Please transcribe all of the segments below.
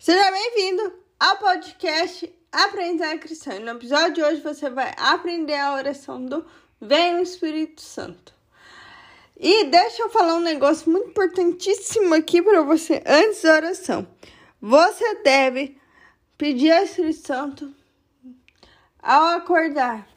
Seja bem-vindo ao podcast Aprender Cristão. E no episódio de hoje você vai aprender a oração do Vem o Espírito Santo. E deixa eu falar um negócio muito importantíssimo aqui para você antes da oração. Você deve pedir ao Espírito Santo ao acordar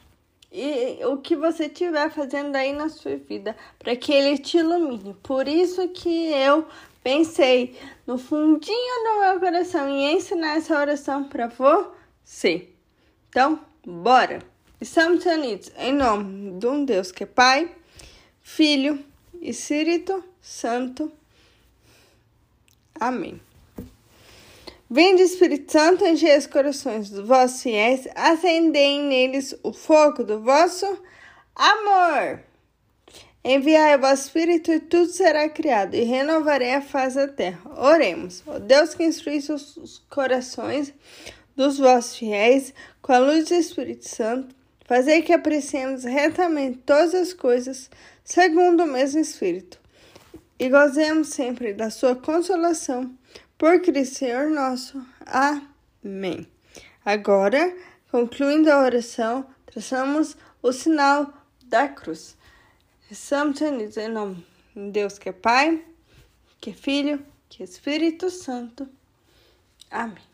e o que você estiver fazendo aí na sua vida, para que ele te ilumine. Por isso que eu pensei no fundinho do meu coração em ensinar essa oração para você. Então, bora! Estamos unidos em nome de um Deus que é Pai, Filho e Espírito Santo. Amém. Vinde, Espírito Santo, enchei os corações dos vossos fiéis, acendei neles o fogo do vosso amor. Enviai o vosso Espírito e tudo será criado, e renovarei a face da terra. Oremos. Ó Deus que instruísse os corações dos vossos fiéis com a luz do Espírito Santo, fazei que apreciemos retamente todas as coisas segundo o mesmo Espírito, e gozemos sempre da sua consolação por Cristo Senhor nosso. Amém. Agora, concluindo a oração, traçamos o sinal da cruz. Unidos em nome de Deus que é Pai, que é Filho, que é Espírito Santo. Amém.